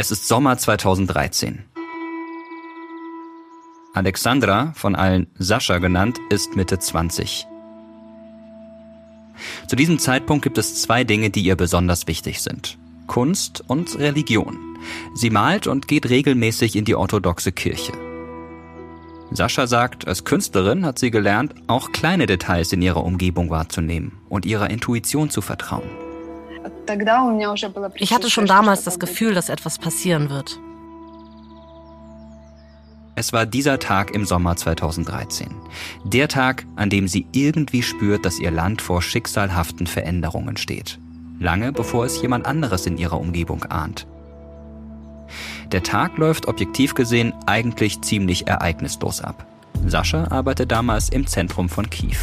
Es ist Sommer 2013. Alexandra, von allen Sascha genannt, ist Mitte 20. Zu diesem Zeitpunkt gibt es zwei Dinge, die ihr besonders wichtig sind. Kunst und Religion. Sie malt und geht regelmäßig in die orthodoxe Kirche. Sascha sagt, als Künstlerin hat sie gelernt, auch kleine Details in ihrer Umgebung wahrzunehmen und ihrer Intuition zu vertrauen. Ich hatte schon damals das Gefühl, dass etwas passieren wird. Es war dieser Tag im Sommer 2013. Der Tag, an dem sie irgendwie spürt, dass ihr Land vor schicksalhaften Veränderungen steht. Lange bevor es jemand anderes in ihrer Umgebung ahnt. Der Tag läuft objektiv gesehen eigentlich ziemlich ereignislos ab. Sascha arbeitet damals im Zentrum von Kiew.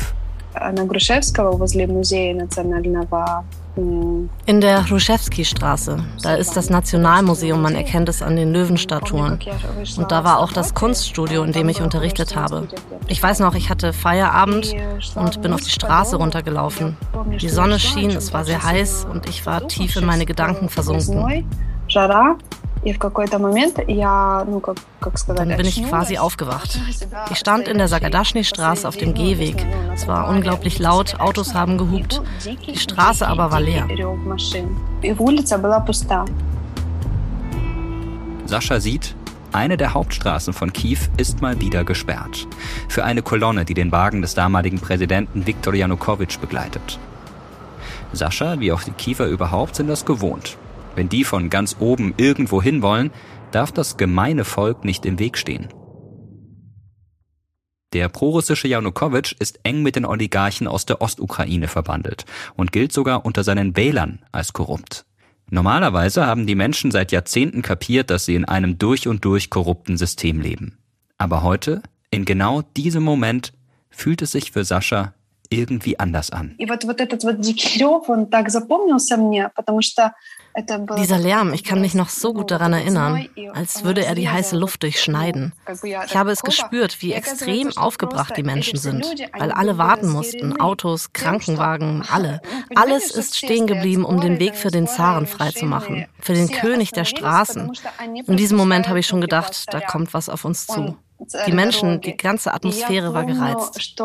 In der Hruschewski-Straße. Da ist das Nationalmuseum, man erkennt es an den Löwenstatuen. Und da war auch das Kunststudio, in dem ich unterrichtet habe. Ich weiß noch, ich hatte Feierabend und bin auf die Straße runtergelaufen. Die Sonne schien, es war sehr heiß und ich war tief in meine Gedanken versunken. Dann bin ich quasi aufgewacht. Ich stand in der Sagadaschny-Straße auf dem Gehweg. Es war unglaublich laut, Autos haben gehupt. Die Straße aber war leer. Sascha sieht, eine der Hauptstraßen von Kiew ist mal wieder gesperrt. Für eine Kolonne, die den Wagen des damaligen Präsidenten Viktor Janukowitsch begleitet. Sascha, wie auch die Kiewer überhaupt, sind das gewohnt. Wenn die von ganz oben irgendwo hin wollen, darf das gemeine Volk nicht im Weg stehen. Der prorussische Janukowitsch ist eng mit den Oligarchen aus der Ostukraine verbandelt und gilt sogar unter seinen Wählern als korrupt. Normalerweise haben die Menschen seit Jahrzehnten kapiert, dass sie in einem durch und durch korrupten System leben. Aber heute, in genau diesem Moment, fühlt es sich für Sascha irgendwie anders an. Dieser Lärm, ich kann mich noch so gut daran erinnern, als würde er die heiße Luft durchschneiden. Ich habe es gespürt, wie extrem aufgebracht die Menschen sind, weil alle warten mussten, Autos, Krankenwagen, alle. Alles ist stehen geblieben, um den Weg für den Zaren freizumachen, für den König der Straßen. In diesem Moment habe ich schon gedacht, da kommt was auf uns zu. Die Menschen, die ganze Atmosphäre war gereizt.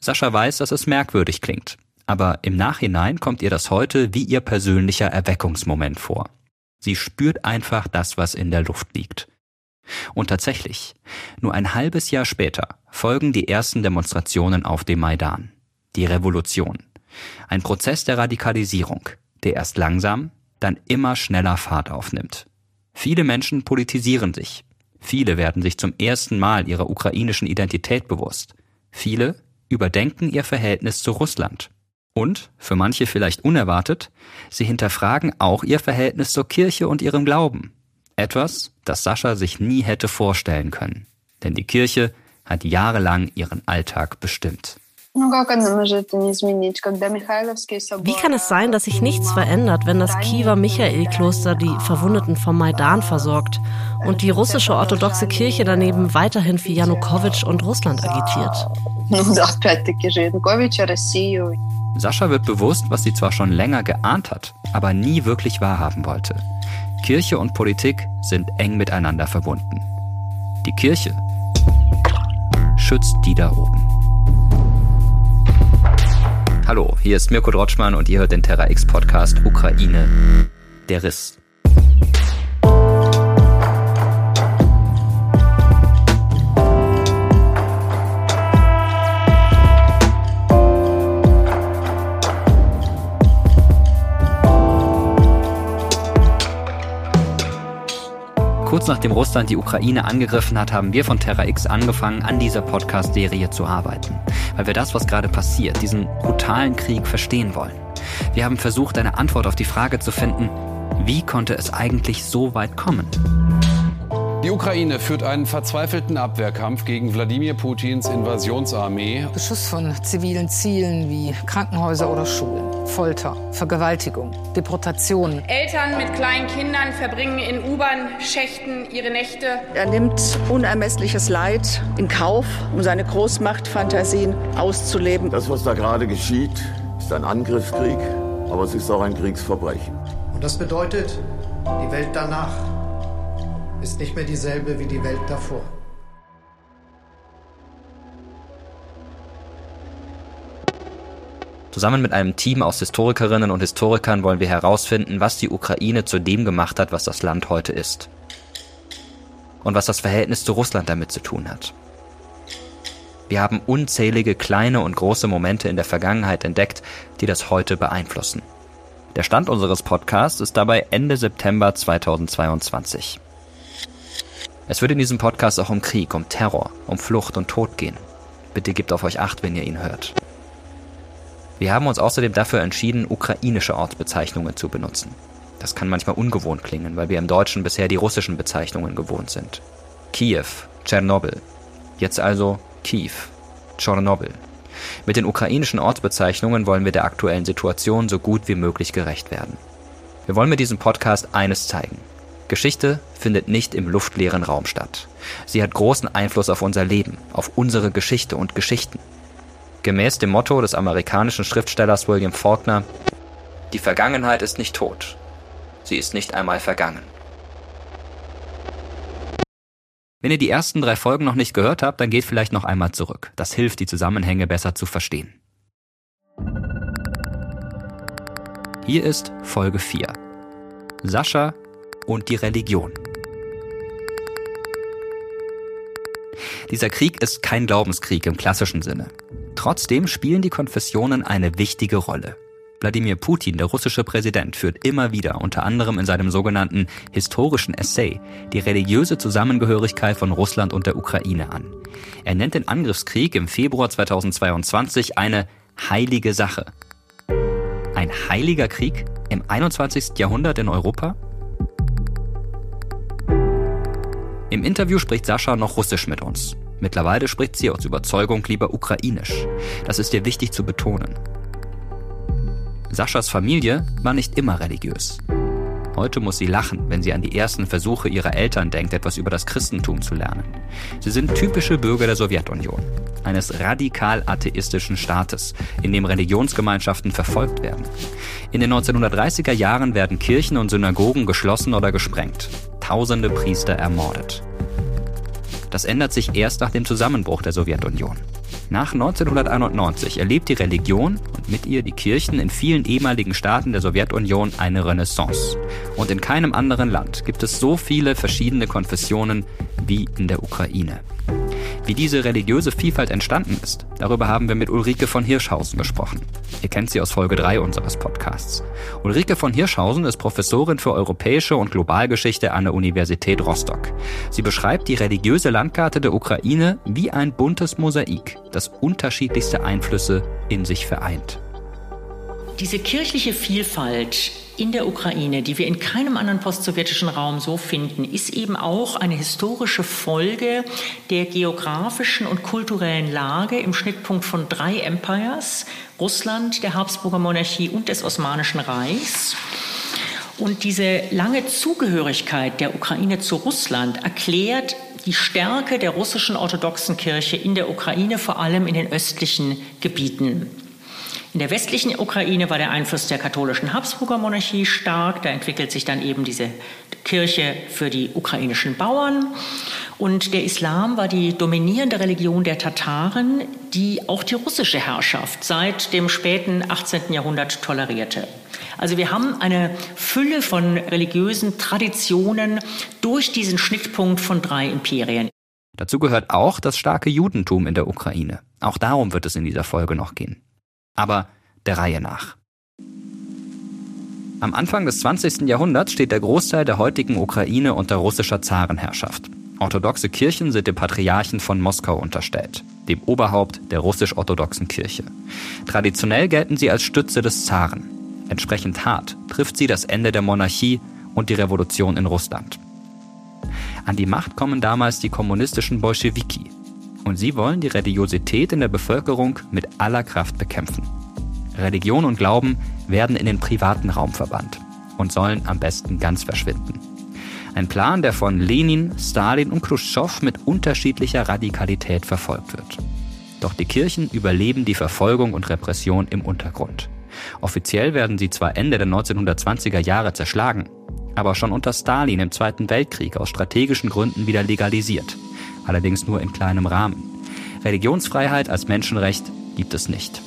Sascha weiß, dass es merkwürdig klingt. Aber im Nachhinein kommt ihr das heute wie ihr persönlicher Erweckungsmoment vor. Sie spürt einfach das, was in der Luft liegt. Und tatsächlich, nur ein halbes Jahr später folgen die ersten Demonstrationen auf dem Maidan. Die Revolution. Ein Prozess der Radikalisierung, der erst langsam, dann immer schneller Fahrt aufnimmt. Viele Menschen politisieren sich. Viele werden sich zum ersten Mal ihrer ukrainischen Identität bewusst. Viele überdenken ihr Verhältnis zu Russland. Und, für manche vielleicht unerwartet, sie hinterfragen auch ihr Verhältnis zur Kirche und ihrem Glauben. Etwas, das Sascha sich nie hätte vorstellen können. Denn die Kirche hat jahrelang ihren Alltag bestimmt. Wie kann es sein, dass sich nichts verändert, wenn das Kiewer Michael-Kloster die Verwundeten vom Maidan versorgt und die russische orthodoxe Kirche daneben weiterhin für Janukowitsch und Russland agitiert? Sascha wird bewusst, was sie zwar schon länger geahnt hat, aber nie wirklich wahrhaben wollte. Kirche und Politik sind eng miteinander verbunden. Die Kirche schützt die da oben. Hallo, hier ist Mirko Drotschmann und ihr hört den Terra X Podcast Ukraine. Der Riss. Kurz nachdem Russland die Ukraine angegriffen hat, haben wir von Terra X angefangen, an dieser Podcast-Serie zu arbeiten. Weil wir das, was gerade passiert, diesen brutalen Krieg verstehen wollen. Wir haben versucht, eine Antwort auf die Frage zu finden, wie konnte es eigentlich so weit kommen? Die Ukraine führt einen verzweifelten Abwehrkampf gegen Wladimir Putins Invasionsarmee. Beschuss von zivilen Zielen wie Krankenhäuser oder Schulen, Folter, Vergewaltigung, Deportationen. Eltern mit kleinen Kindern verbringen in U-Bahn-Schächten ihre Nächte. Er nimmt unermessliches Leid in Kauf, um seine Großmachtfantasien auszuleben. Das, was da gerade geschieht, Es ist ein Angriffskrieg, aber es ist auch ein Kriegsverbrechen. Und das bedeutet, die Welt danach ist nicht mehr dieselbe wie die Welt davor. Zusammen mit einem Team aus Historikerinnen und Historikern wollen wir herausfinden, was die Ukraine zu dem gemacht hat, was das Land heute ist. Und was das Verhältnis zu Russland damit zu tun hat. Wir haben unzählige kleine und große Momente in der Vergangenheit entdeckt, die das heute beeinflussen. Der Stand unseres Podcasts ist dabei Ende September 2022. Es wird in diesem Podcast auch um Krieg, um Terror, um Flucht und Tod gehen. Bitte gebt auf euch acht, wenn ihr ihn hört. Wir haben uns außerdem dafür entschieden, ukrainische Ortsbezeichnungen zu benutzen. Das kann manchmal ungewohnt klingen, weil wir im Deutschen bisher die russischen Bezeichnungen gewohnt sind. Kiew, Tschernobyl. Jetzt also Kiew, Tschernobyl. Mit den ukrainischen Ortsbezeichnungen wollen wir der aktuellen Situation so gut wie möglich gerecht werden. Wir wollen mit diesem Podcast eines zeigen. Geschichte findet nicht im luftleeren Raum statt. Sie hat großen Einfluss auf unser Leben, auf unsere Geschichte und Geschichten. Gemäß dem Motto des amerikanischen Schriftstellers William Faulkner, die Vergangenheit ist nicht tot, sie ist nicht einmal vergangen. Wenn ihr die ersten drei Folgen noch nicht gehört habt, dann geht vielleicht noch einmal zurück. Das hilft, die Zusammenhänge besser zu verstehen. Hier ist Folge 4. Sascha und die Religion. Dieser Krieg ist kein Glaubenskrieg im klassischen Sinne. Trotzdem spielen die Konfessionen eine wichtige Rolle. Wladimir Putin, der russische Präsident, führt immer wieder, unter anderem in seinem sogenannten historischen Essay, die religiöse Zusammengehörigkeit von Russland und der Ukraine an. Er nennt den Angriffskrieg im Februar 2022 eine heilige Sache. Ein heiliger Krieg im 21. Jahrhundert in Europa? Im Interview spricht Sascha noch Russisch mit uns. Mittlerweile spricht sie aus Überzeugung lieber Ukrainisch. Das ist ihr wichtig zu betonen. Saschas Familie war nicht immer religiös. Heute muss sie lachen, wenn sie an die ersten Versuche ihrer Eltern denkt, etwas über das Christentum zu lernen. Sie sind typische Bürger der Sowjetunion, eines radikal atheistischen Staates, in dem Religionsgemeinschaften verfolgt werden. In den 1930er Jahren werden Kirchen und Synagogen geschlossen oder gesprengt, tausende Priester ermordet. Das ändert sich erst nach dem Zusammenbruch der Sowjetunion. Nach 1991 erlebt die Religion und mit ihr die Kirchen in vielen ehemaligen Staaten der Sowjetunion eine Renaissance. Und in keinem anderen Land gibt es so viele verschiedene Konfessionen wie in der Ukraine. Wie diese religiöse Vielfalt entstanden ist, darüber haben wir mit Ulrike von Hirschhausen gesprochen. Ihr kennt sie aus Folge 3 unseres Podcasts. Ulrike von Hirschhausen ist Professorin für europäische und Globalgeschichte an der Universität Rostock. Sie beschreibt die religiöse Landkarte der Ukraine wie ein buntes Mosaik, das unterschiedlichste Einflüsse in sich vereint. Diese kirchliche Vielfalt in der Ukraine, die wir in keinem anderen postsowjetischen Raum so finden, ist eben auch eine historische Folge der geografischen und kulturellen Lage im Schnittpunkt von drei Empires, Russland, der Habsburger Monarchie und des Osmanischen Reichs. Und diese lange Zugehörigkeit der Ukraine zu Russland erklärt die Stärke der russischen orthodoxen Kirche in der Ukraine, vor allem in den östlichen Gebieten. In der westlichen Ukraine war der Einfluss der katholischen Habsburger Monarchie stark. Da entwickelt sich dann eben diese Kirche für die ukrainischen Bauern. Und der Islam war die dominierende Religion der Tataren, die auch die russische Herrschaft seit dem späten 18. Jahrhundert tolerierte. Also wir haben eine Fülle von religiösen Traditionen durch diesen Schnittpunkt von drei Imperien. Dazu gehört auch das starke Judentum in der Ukraine. Auch darum wird es in dieser Folge noch gehen aber der Reihe nach. Am Anfang des 20. Jahrhunderts steht der Großteil der heutigen Ukraine unter russischer Zarenherrschaft. Orthodoxe Kirchen sind dem Patriarchen von Moskau unterstellt, dem Oberhaupt der russisch-orthodoxen Kirche. Traditionell gelten sie als Stütze des Zaren. Entsprechend hart trifft sie das Ende der Monarchie und die Revolution in Russland. An die Macht kommen damals die kommunistischen Bolschewiki, und sie wollen die Religiosität in der Bevölkerung mit aller Kraft bekämpfen. Religion und Glauben werden in den privaten Raum verbannt und sollen am besten ganz verschwinden. Ein Plan, der von Lenin, Stalin und Khrushchev mit unterschiedlicher Radikalität verfolgt wird. Doch die Kirchen überleben die Verfolgung und Repression im Untergrund. Offiziell werden sie zwar Ende der 1920er Jahre zerschlagen, aber schon unter Stalin im Zweiten Weltkrieg aus strategischen Gründen wieder legalisiert, allerdings nur in kleinem Rahmen. Religionsfreiheit als Menschenrecht gibt es nicht.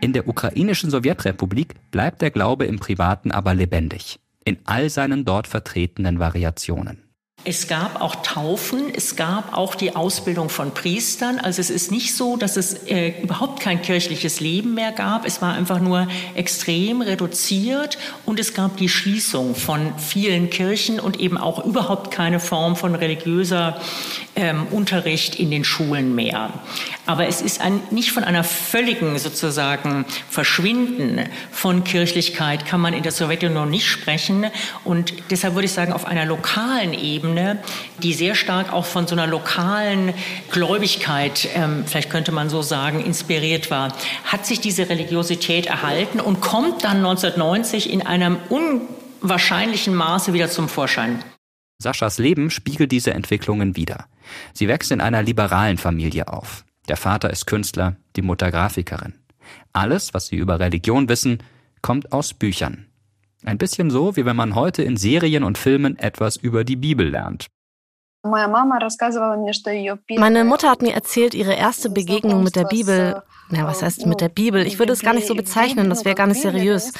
In der ukrainischen Sowjetrepublik bleibt der Glaube im Privaten aber lebendig, in all seinen dort vertretenen Variationen. Es gab auch Taufen, es gab auch die Ausbildung von Priestern. Also es ist nicht so, dass es äh, überhaupt kein kirchliches Leben mehr gab. Es war einfach nur extrem reduziert und es gab die Schließung von vielen Kirchen und eben auch überhaupt keine Form von religiöser ähm, Unterricht in den Schulen mehr. Aber es ist ein, nicht von einer völligen sozusagen Verschwinden von Kirchlichkeit kann man in der Sowjetunion nicht sprechen. Und deshalb würde ich sagen, auf einer lokalen Ebene, die sehr stark auch von so einer lokalen Gläubigkeit, ähm, vielleicht könnte man so sagen, inspiriert war, hat sich diese Religiosität erhalten und kommt dann 1990 in einem unwahrscheinlichen Maße wieder zum Vorschein. Saschas Leben spiegelt diese Entwicklungen wider. Sie wächst in einer liberalen Familie auf. Der Vater ist Künstler, die Mutter Grafikerin. Alles, was sie über Religion wissen, kommt aus Büchern. Ein bisschen so, wie wenn man heute in Serien und Filmen etwas über die Bibel lernt. Meine Mutter hat mir erzählt, ihre erste Begegnung mit der Bibel. Na, was heißt mit der Bibel? Ich würde es gar nicht so bezeichnen, das wäre gar nicht seriös.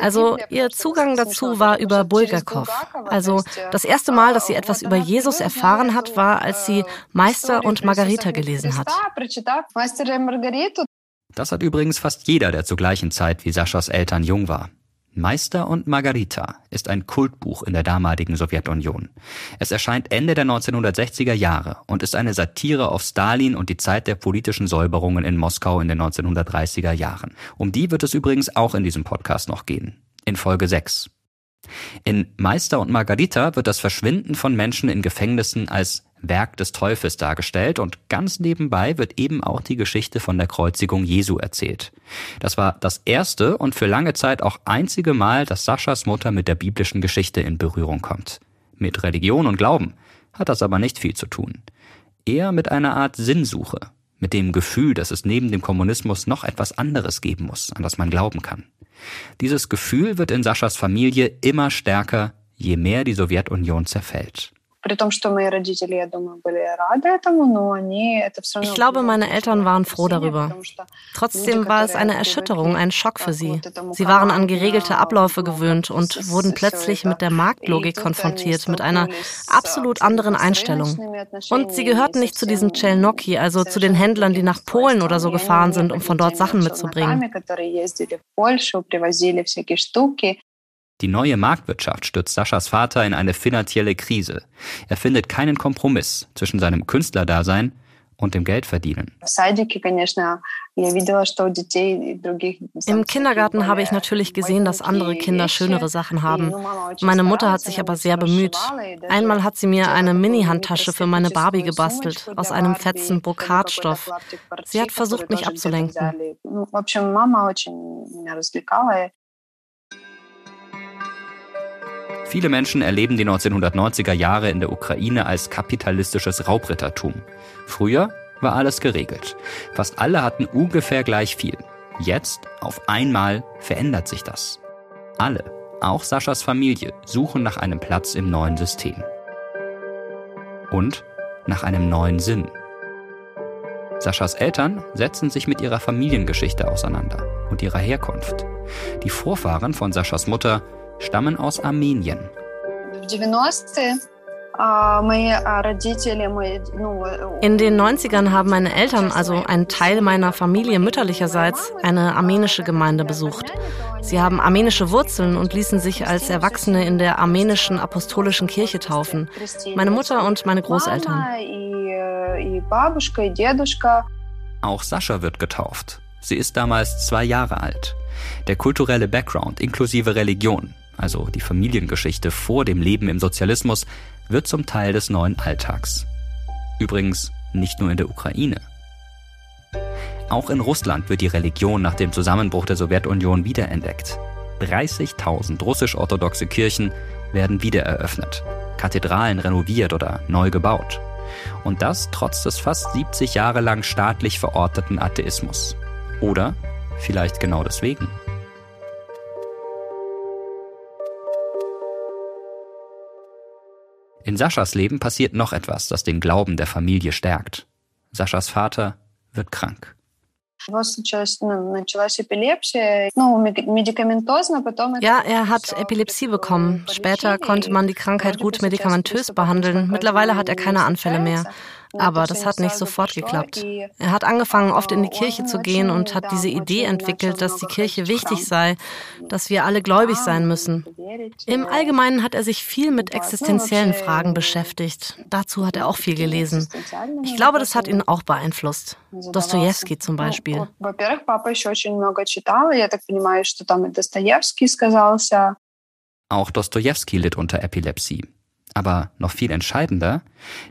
Also, ihr Zugang dazu war über Bulgakov. Also, das erste Mal, dass sie etwas über Jesus erfahren hat, war, als sie Meister und Margarita gelesen hat. Das hat übrigens fast jeder, der zur gleichen Zeit wie Saschas Eltern jung war. Meister und Margarita ist ein Kultbuch in der damaligen Sowjetunion. Es erscheint Ende der 1960er Jahre und ist eine Satire auf Stalin und die Zeit der politischen Säuberungen in Moskau in den 1930er Jahren. Um die wird es übrigens auch in diesem Podcast noch gehen. In Folge 6. In Meister und Margarita wird das Verschwinden von Menschen in Gefängnissen als Werk des Teufels dargestellt und ganz nebenbei wird eben auch die Geschichte von der Kreuzigung Jesu erzählt. Das war das erste und für lange Zeit auch einzige Mal, dass Saschas Mutter mit der biblischen Geschichte in Berührung kommt. Mit Religion und Glauben hat das aber nicht viel zu tun. Eher mit einer Art Sinnsuche, mit dem Gefühl, dass es neben dem Kommunismus noch etwas anderes geben muss, an das man glauben kann. Dieses Gefühl wird in Saschas Familie immer stärker, je mehr die Sowjetunion zerfällt. Ich glaube, meine Eltern waren froh darüber. Trotzdem war es eine Erschütterung, ein Schock für sie. Sie waren an geregelte Abläufe gewöhnt und wurden plötzlich mit der Marktlogik konfrontiert, mit einer absolut anderen Einstellung. Und sie gehörten nicht zu diesen Czelnoki, also zu den Händlern, die nach Polen oder so gefahren sind, um von dort Sachen mitzubringen. Die neue Marktwirtschaft stürzt Saschas Vater in eine finanzielle Krise. Er findet keinen Kompromiss zwischen seinem Künstlerdasein und dem Geldverdienen. Im Kindergarten habe ich natürlich gesehen, dass andere Kinder schönere Sachen haben. Meine Mutter hat sich aber sehr bemüht. Einmal hat sie mir eine Mini-Handtasche für meine Barbie gebastelt, aus einem fetzen Brokatstoff. Sie hat versucht, mich abzulenken. Viele Menschen erleben die 1990er Jahre in der Ukraine als kapitalistisches Raubrittertum. Früher war alles geregelt. Fast alle hatten ungefähr gleich viel. Jetzt, auf einmal, verändert sich das. Alle, auch Saschas Familie, suchen nach einem Platz im neuen System. Und nach einem neuen Sinn. Saschas Eltern setzen sich mit ihrer Familiengeschichte auseinander und ihrer Herkunft. Die Vorfahren von Saschas Mutter stammen aus Armenien. In den 90ern haben meine Eltern, also ein Teil meiner Familie mütterlicherseits, eine armenische Gemeinde besucht. Sie haben armenische Wurzeln und ließen sich als Erwachsene in der armenischen apostolischen Kirche taufen. Meine Mutter und meine Großeltern. Auch Sascha wird getauft. Sie ist damals zwei Jahre alt. Der kulturelle Background inklusive Religion also die Familiengeschichte vor dem Leben im Sozialismus, wird zum Teil des neuen Alltags. Übrigens nicht nur in der Ukraine. Auch in Russland wird die Religion nach dem Zusammenbruch der Sowjetunion wiederentdeckt. 30.000 russisch-orthodoxe Kirchen werden wiedereröffnet, Kathedralen renoviert oder neu gebaut. Und das trotz des fast 70 Jahre lang staatlich verorteten Atheismus. Oder vielleicht genau deswegen. In Saschas Leben passiert noch etwas, das den Glauben der Familie stärkt. Saschas Vater wird krank. Ja, er hat Epilepsie bekommen. Später konnte man die Krankheit gut medikamentös behandeln. Mittlerweile hat er keine Anfälle mehr. Aber das hat nicht sofort geklappt. Er hat angefangen, oft in die Kirche zu gehen und hat diese Idee entwickelt, dass die Kirche wichtig sei, dass wir alle gläubig sein müssen. Im Allgemeinen hat er sich viel mit existenziellen Fragen beschäftigt. Dazu hat er auch viel gelesen. Ich glaube, das hat ihn auch beeinflusst. Dostoevsky zum Beispiel. Auch Dostoevsky litt unter Epilepsie. Aber noch viel entscheidender,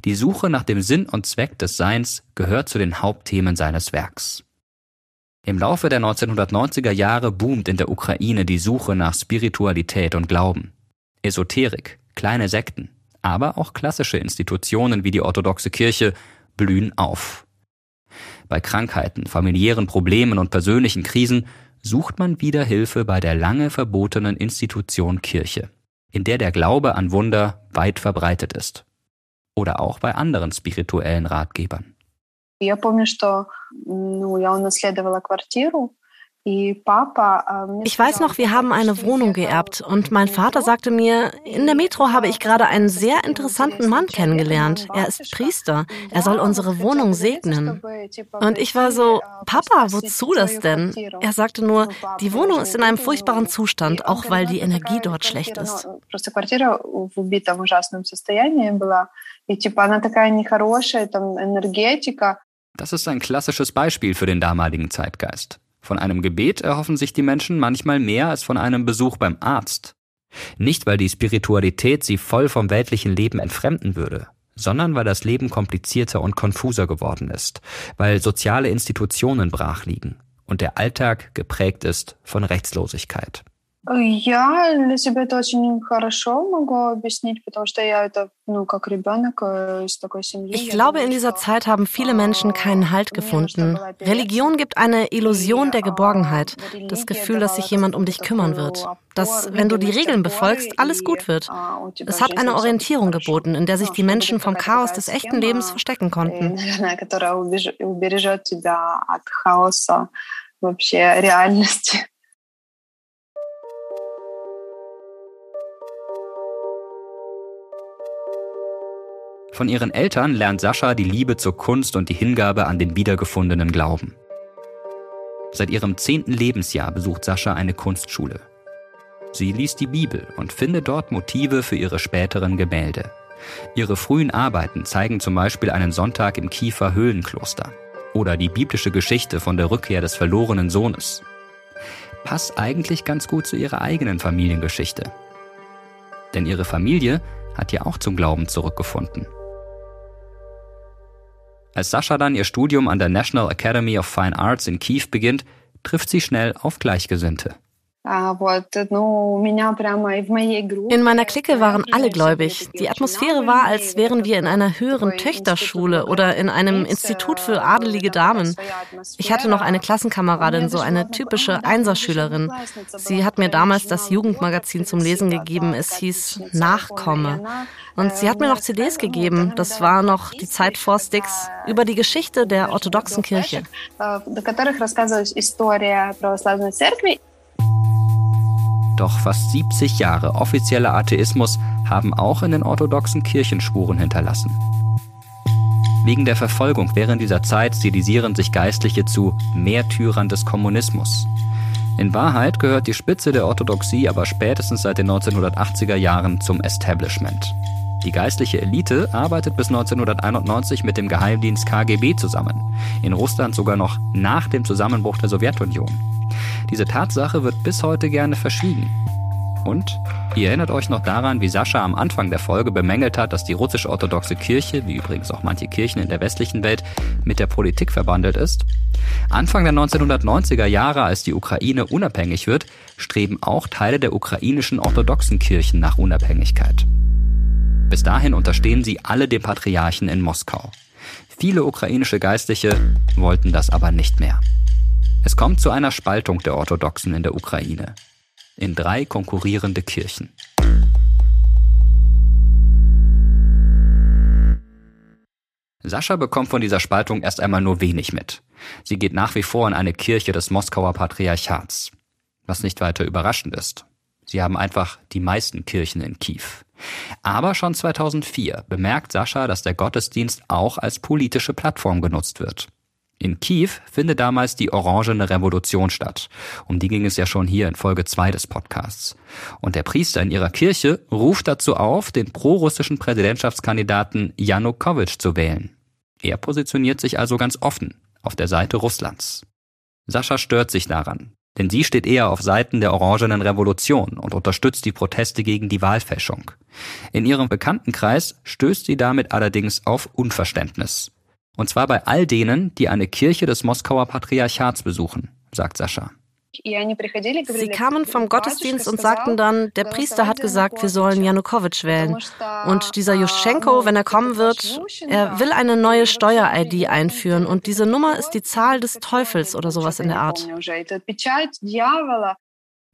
die Suche nach dem Sinn und Zweck des Seins gehört zu den Hauptthemen seines Werks. Im Laufe der 1990er Jahre boomt in der Ukraine die Suche nach Spiritualität und Glauben. Esoterik, kleine Sekten, aber auch klassische Institutionen wie die orthodoxe Kirche blühen auf. Bei Krankheiten, familiären Problemen und persönlichen Krisen sucht man wieder Hilfe bei der lange verbotenen Institution Kirche in der der Glaube an Wunder weit verbreitet ist. Oder auch bei anderen spirituellen Ratgebern. Я помню, что ну, я унаследовала квартиру, ich weiß noch, wir haben eine Wohnung geerbt und mein Vater sagte mir, in der Metro habe ich gerade einen sehr interessanten Mann kennengelernt. Er ist Priester. Er soll unsere Wohnung segnen. Und ich war so, Papa, wozu das denn? Er sagte nur, die Wohnung ist in einem furchtbaren Zustand, auch weil die Energie dort schlecht ist. Das ist ein klassisches Beispiel für den damaligen Zeitgeist. Von einem Gebet erhoffen sich die Menschen manchmal mehr als von einem Besuch beim Arzt. Nicht, weil die Spiritualität sie voll vom weltlichen Leben entfremden würde, sondern weil das Leben komplizierter und konfuser geworden ist, weil soziale Institutionen brach liegen und der Alltag geprägt ist von Rechtslosigkeit. Я для себя это очень хорошо могу объяснить, потому что я это, ну, как ребенок э, из такой семьи. Ich glaube, in dieser Zeit haben viele Menschen keinen Halt gefunden. Religion gibt eine Illusion der Geborgenheit, das Gefühl, dass sich jemand um dich kümmern wird, dass, wenn du die Regeln befolgst, alles gut wird. Es hat eine Orientierung geboten, in der sich die Menschen vom Chaos des echten Lebens verstecken konnten. вообще реальности. Von ihren Eltern lernt Sascha die Liebe zur Kunst und die Hingabe an den wiedergefundenen Glauben. Seit ihrem zehnten Lebensjahr besucht Sascha eine Kunstschule. Sie liest die Bibel und findet dort Motive für ihre späteren Gemälde. Ihre frühen Arbeiten zeigen zum Beispiel einen Sonntag im Kiefer Höhlenkloster oder die biblische Geschichte von der Rückkehr des verlorenen Sohnes. Passt eigentlich ganz gut zu ihrer eigenen Familiengeschichte. Denn ihre Familie hat ja auch zum Glauben zurückgefunden. Als Sascha dann ihr Studium an der National Academy of Fine Arts in Kiew beginnt, trifft sie schnell auf Gleichgesinnte. In meiner Clique waren alle gläubig. Die Atmosphäre war, als wären wir in einer höheren Töchterschule oder in einem Institut für adelige Damen. Ich hatte noch eine Klassenkameradin, so eine typische Einserschülerin. Sie hat mir damals das Jugendmagazin zum Lesen gegeben. Es hieß Nachkomme. Und sie hat mir noch CDs gegeben. Das war noch die Zeit vor Sticks über die Geschichte der orthodoxen Kirche. Doch fast 70 Jahre offizieller Atheismus haben auch in den orthodoxen Kirchen Spuren hinterlassen. Wegen der Verfolgung während dieser Zeit stilisieren sich Geistliche zu Märtyrern des Kommunismus. In Wahrheit gehört die Spitze der Orthodoxie aber spätestens seit den 1980er Jahren zum Establishment. Die geistliche Elite arbeitet bis 1991 mit dem Geheimdienst KGB zusammen, in Russland sogar noch nach dem Zusammenbruch der Sowjetunion. Diese Tatsache wird bis heute gerne verschwiegen. Und ihr erinnert euch noch daran, wie Sascha am Anfang der Folge bemängelt hat, dass die russisch-orthodoxe Kirche, wie übrigens auch manche Kirchen in der westlichen Welt, mit der Politik verbandelt ist? Anfang der 1990er Jahre, als die Ukraine unabhängig wird, streben auch Teile der ukrainischen orthodoxen Kirchen nach Unabhängigkeit. Bis dahin unterstehen sie alle dem Patriarchen in Moskau. Viele ukrainische Geistliche wollten das aber nicht mehr. Es kommt zu einer Spaltung der Orthodoxen in der Ukraine in drei konkurrierende Kirchen. Sascha bekommt von dieser Spaltung erst einmal nur wenig mit. Sie geht nach wie vor in eine Kirche des Moskauer Patriarchats. Was nicht weiter überraschend ist. Sie haben einfach die meisten Kirchen in Kiew. Aber schon 2004 bemerkt Sascha, dass der Gottesdienst auch als politische Plattform genutzt wird. In Kiew findet damals die Orangene Revolution statt. Um die ging es ja schon hier in Folge 2 des Podcasts. Und der Priester in ihrer Kirche ruft dazu auf, den prorussischen Präsidentschaftskandidaten Janukowitsch zu wählen. Er positioniert sich also ganz offen auf der Seite Russlands. Sascha stört sich daran, denn sie steht eher auf Seiten der Orangenen Revolution und unterstützt die Proteste gegen die Wahlfälschung. In ihrem Bekanntenkreis stößt sie damit allerdings auf Unverständnis. Und zwar bei all denen, die eine Kirche des Moskauer Patriarchats besuchen, sagt Sascha. Sie kamen vom Gottesdienst und sagten dann, der Priester hat gesagt, wir sollen Janukowitsch wählen. Und dieser Juschenko, wenn er kommen wird, er will eine neue Steuer-ID einführen und diese Nummer ist die Zahl des Teufels oder sowas in der Art.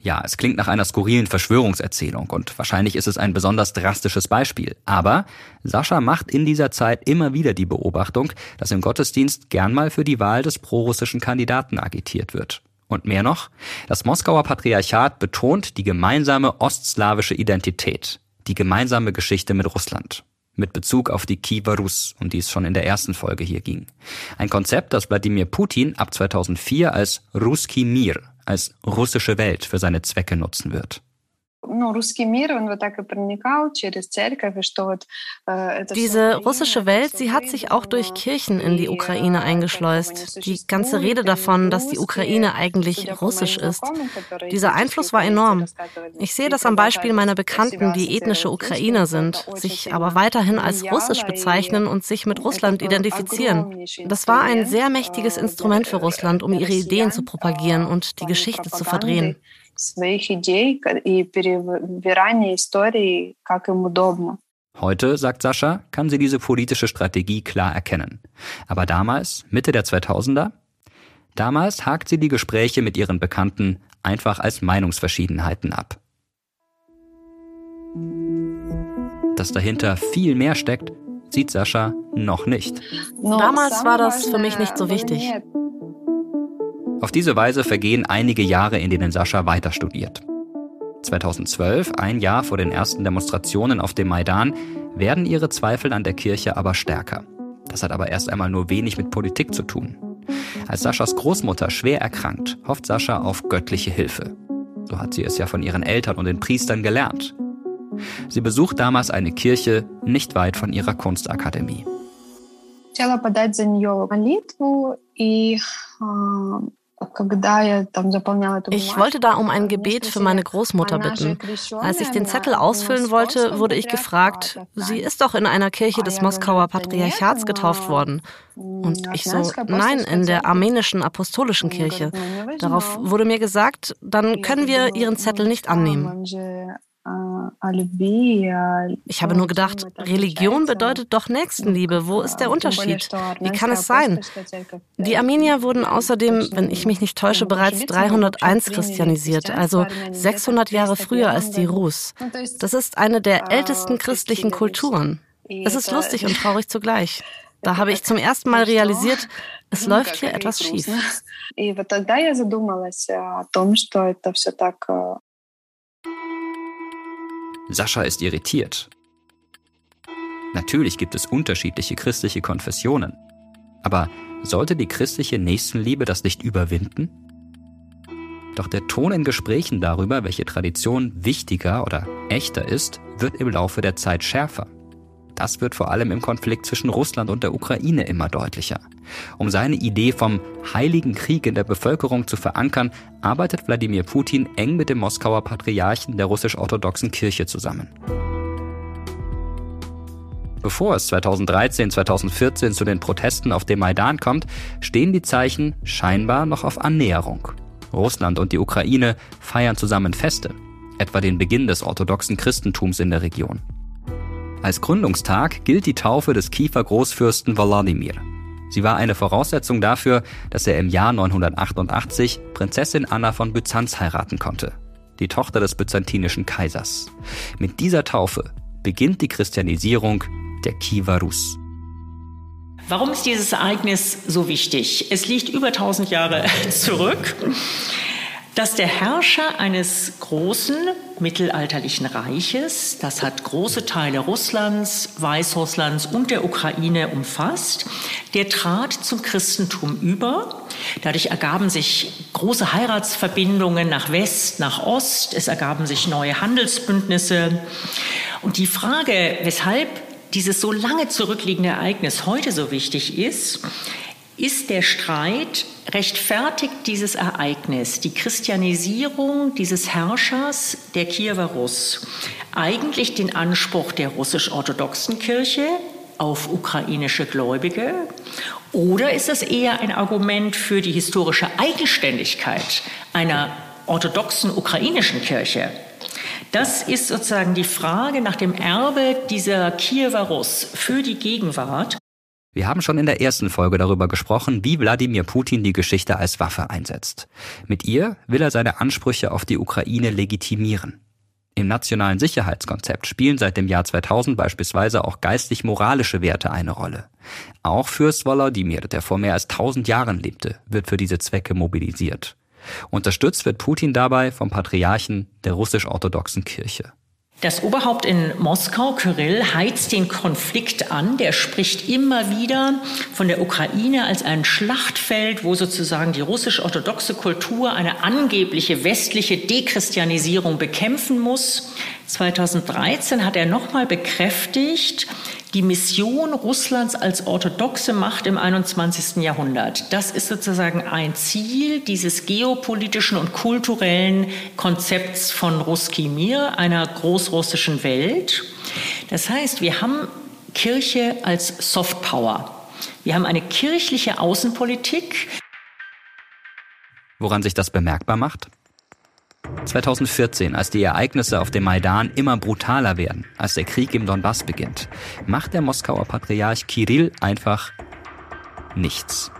Ja, es klingt nach einer skurrilen Verschwörungserzählung und wahrscheinlich ist es ein besonders drastisches Beispiel. Aber Sascha macht in dieser Zeit immer wieder die Beobachtung, dass im Gottesdienst gern mal für die Wahl des prorussischen Kandidaten agitiert wird. Und mehr noch, das Moskauer Patriarchat betont die gemeinsame ostslawische Identität, die gemeinsame Geschichte mit Russland mit Bezug auf die Kiewer Rus, um die es schon in der ersten Folge hier ging. Ein Konzept, das Wladimir Putin ab 2004 als Ruski Mir, als russische Welt für seine Zwecke nutzen wird. Diese russische Welt, sie hat sich auch durch Kirchen in die Ukraine eingeschleust. Die ganze Rede davon, dass die Ukraine eigentlich russisch ist. Dieser Einfluss war enorm. Ich sehe das am Beispiel meiner Bekannten, die ethnische Ukrainer sind, sich aber weiterhin als russisch bezeichnen und sich mit Russland identifizieren. Das war ein sehr mächtiges Instrument für Russland, um ihre Ideen zu propagieren und die Geschichte zu verdrehen своих идей и перевирание истории, как им удобно. Heute, sagt Sascha, kann sie diese politische Strategie klar erkennen. Aber damals, Mitte der 2000er, damals hakt sie die Gespräche mit ihren Bekannten einfach als Meinungsverschiedenheiten ab. Dass dahinter viel mehr steckt, sieht Sascha noch nicht. Damals war das für mich nicht so wichtig. Auf diese Weise vergehen einige Jahre, in denen Sascha weiter studiert. 2012, ein Jahr vor den ersten Demonstrationen auf dem Maidan, werden ihre Zweifel an der Kirche aber stärker. Das hat aber erst einmal nur wenig mit Politik zu tun. Als Saschas Großmutter schwer erkrankt, hofft Sascha auf göttliche Hilfe. So hat sie es ja von ihren Eltern und den Priestern gelernt. Sie besucht damals eine Kirche nicht weit von ihrer Kunstakademie. Chciała podać za nią ich wollte da um ein Gebet für meine Großmutter bitten. Als ich den Zettel ausfüllen wollte, wurde ich gefragt, sie ist doch in einer Kirche des Moskauer Patriarchats getauft worden. Und ich so, nein, in der armenischen apostolischen Kirche. Darauf wurde mir gesagt, dann können wir ihren Zettel nicht annehmen. Ich habe nur gedacht, Religion bedeutet doch Nächstenliebe. Wo ist der Unterschied? Wie kann es sein? Die Armenier wurden außerdem, wenn ich mich nicht täusche, bereits 301 christianisiert, also 600 Jahre früher als die Rus. Das ist eine der ältesten christlichen Kulturen. Es ist lustig und traurig zugleich. Da habe ich zum ersten Mal realisiert, es läuft hier etwas schief. Sascha ist irritiert. Natürlich gibt es unterschiedliche christliche Konfessionen. Aber sollte die christliche Nächstenliebe das nicht überwinden? Doch der Ton in Gesprächen darüber, welche Tradition wichtiger oder echter ist, wird im Laufe der Zeit schärfer. Das wird vor allem im Konflikt zwischen Russland und der Ukraine immer deutlicher. Um seine Idee vom Heiligen Krieg in der Bevölkerung zu verankern, arbeitet Wladimir Putin eng mit dem Moskauer Patriarchen der russisch-orthodoxen Kirche zusammen. Bevor es 2013, 2014 zu den Protesten auf dem Maidan kommt, stehen die Zeichen scheinbar noch auf Annäherung. Russland und die Ukraine feiern zusammen Feste, etwa den Beginn des orthodoxen Christentums in der Region. Als Gründungstag gilt die Taufe des Kiefer-Großfürsten Wladimir. Sie war eine Voraussetzung dafür, dass er im Jahr 988 Prinzessin Anna von Byzanz heiraten konnte, die Tochter des byzantinischen Kaisers. Mit dieser Taufe beginnt die Christianisierung der Kiewer Rus. Warum ist dieses Ereignis so wichtig? Es liegt über 1000 Jahre zurück dass der Herrscher eines großen mittelalterlichen Reiches, das hat große Teile Russlands, Weißrusslands und der Ukraine umfasst, der trat zum Christentum über. Dadurch ergaben sich große Heiratsverbindungen nach West, nach Ost, es ergaben sich neue Handelsbündnisse. Und die Frage, weshalb dieses so lange zurückliegende Ereignis heute so wichtig ist, ist der Streit, rechtfertigt dieses Ereignis, die Christianisierung dieses Herrschers der Kiewer Russ, eigentlich den Anspruch der russisch-orthodoxen Kirche auf ukrainische Gläubige? Oder ist das eher ein Argument für die historische Eigenständigkeit einer orthodoxen ukrainischen Kirche? Das ist sozusagen die Frage nach dem Erbe dieser Kiewer Russ für die Gegenwart. Wir haben schon in der ersten Folge darüber gesprochen, wie Wladimir Putin die Geschichte als Waffe einsetzt. Mit ihr will er seine Ansprüche auf die Ukraine legitimieren. Im nationalen Sicherheitskonzept spielen seit dem Jahr 2000 beispielsweise auch geistig-moralische Werte eine Rolle. Auch Fürst Wladimir, der vor mehr als 1000 Jahren lebte, wird für diese Zwecke mobilisiert. Unterstützt wird Putin dabei vom Patriarchen der russisch-orthodoxen Kirche. Das Oberhaupt in Moskau, Kyrill, heizt den Konflikt an. Der spricht immer wieder von der Ukraine als ein Schlachtfeld, wo sozusagen die russisch-orthodoxe Kultur eine angebliche westliche Dechristianisierung bekämpfen muss. 2013 hat er nochmal bekräftigt, die Mission Russlands als orthodoxe Macht im 21. Jahrhundert. Das ist sozusagen ein Ziel dieses geopolitischen und kulturellen Konzepts von Ruski Mir, einer großrussischen Welt. Das heißt, wir haben Kirche als Softpower. Wir haben eine kirchliche Außenpolitik. Woran sich das bemerkbar macht? 2014, als die Ereignisse auf dem Maidan immer brutaler werden, als der Krieg im Donbass beginnt, macht der Moskauer Patriarch Kirill einfach nichts.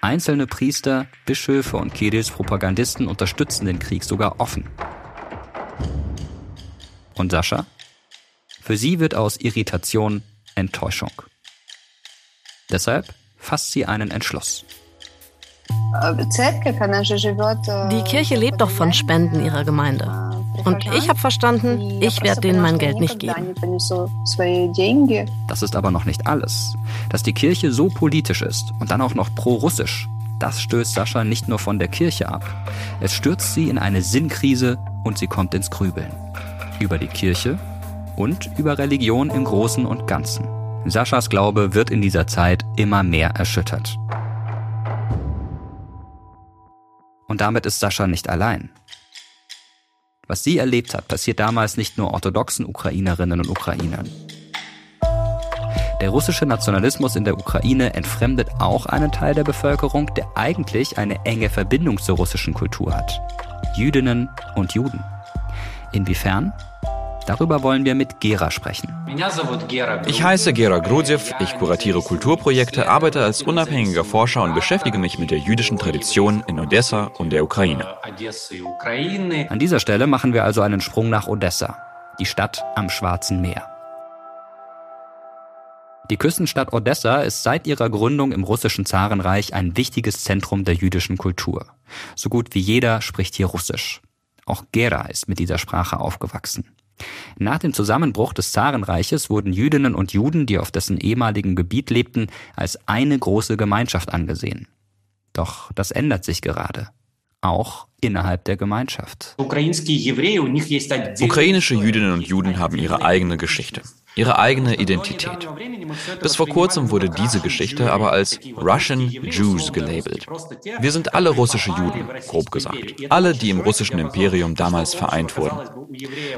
Einzelne Priester, Bischöfe und Kirills Propagandisten unterstützen den Krieg sogar offen. Und Sascha? Für sie wird aus Irritation Enttäuschung. Deshalb fasst sie einen Entschluss. Die Kirche lebt doch von Spenden ihrer Gemeinde. Und ich habe verstanden, ich werde denen mein Geld nicht geben. Das ist aber noch nicht alles. Dass die Kirche so politisch ist und dann auch noch pro-russisch, das stößt Sascha nicht nur von der Kirche ab. Es stürzt sie in eine Sinnkrise und sie kommt ins Grübeln. Über die Kirche und über Religion im Großen und Ganzen. Saschas Glaube wird in dieser Zeit immer mehr erschüttert. Und damit ist Sascha nicht allein. Was sie erlebt hat, passiert damals nicht nur orthodoxen Ukrainerinnen und Ukrainern. Der russische Nationalismus in der Ukraine entfremdet auch einen Teil der Bevölkerung, der eigentlich eine enge Verbindung zur russischen Kultur hat. Jüdinnen und Juden. Inwiefern? Darüber wollen wir mit Gera sprechen. Ich heiße Gera Grudjew, ich kuratiere Kulturprojekte, arbeite als unabhängiger Forscher und beschäftige mich mit der jüdischen Tradition in Odessa und der Ukraine. An dieser Stelle machen wir also einen Sprung nach Odessa, die Stadt am Schwarzen Meer. Die Küstenstadt Odessa ist seit ihrer Gründung im russischen Zarenreich ein wichtiges Zentrum der jüdischen Kultur. So gut wie jeder spricht hier Russisch. Auch Gera ist mit dieser Sprache aufgewachsen. Nach dem Zusammenbruch des Zarenreiches wurden Jüdinnen und Juden, die auf dessen ehemaligem Gebiet lebten, als eine große Gemeinschaft angesehen. Doch das ändert sich gerade. Auch innerhalb der Gemeinschaft. Ukrainische Jüdinnen und Juden haben ihre eigene Geschichte ihre eigene Identität. Bis vor kurzem wurde diese Geschichte aber als Russian Jews gelabelt. Wir sind alle russische Juden, grob gesagt. Alle, die im russischen Imperium damals vereint wurden.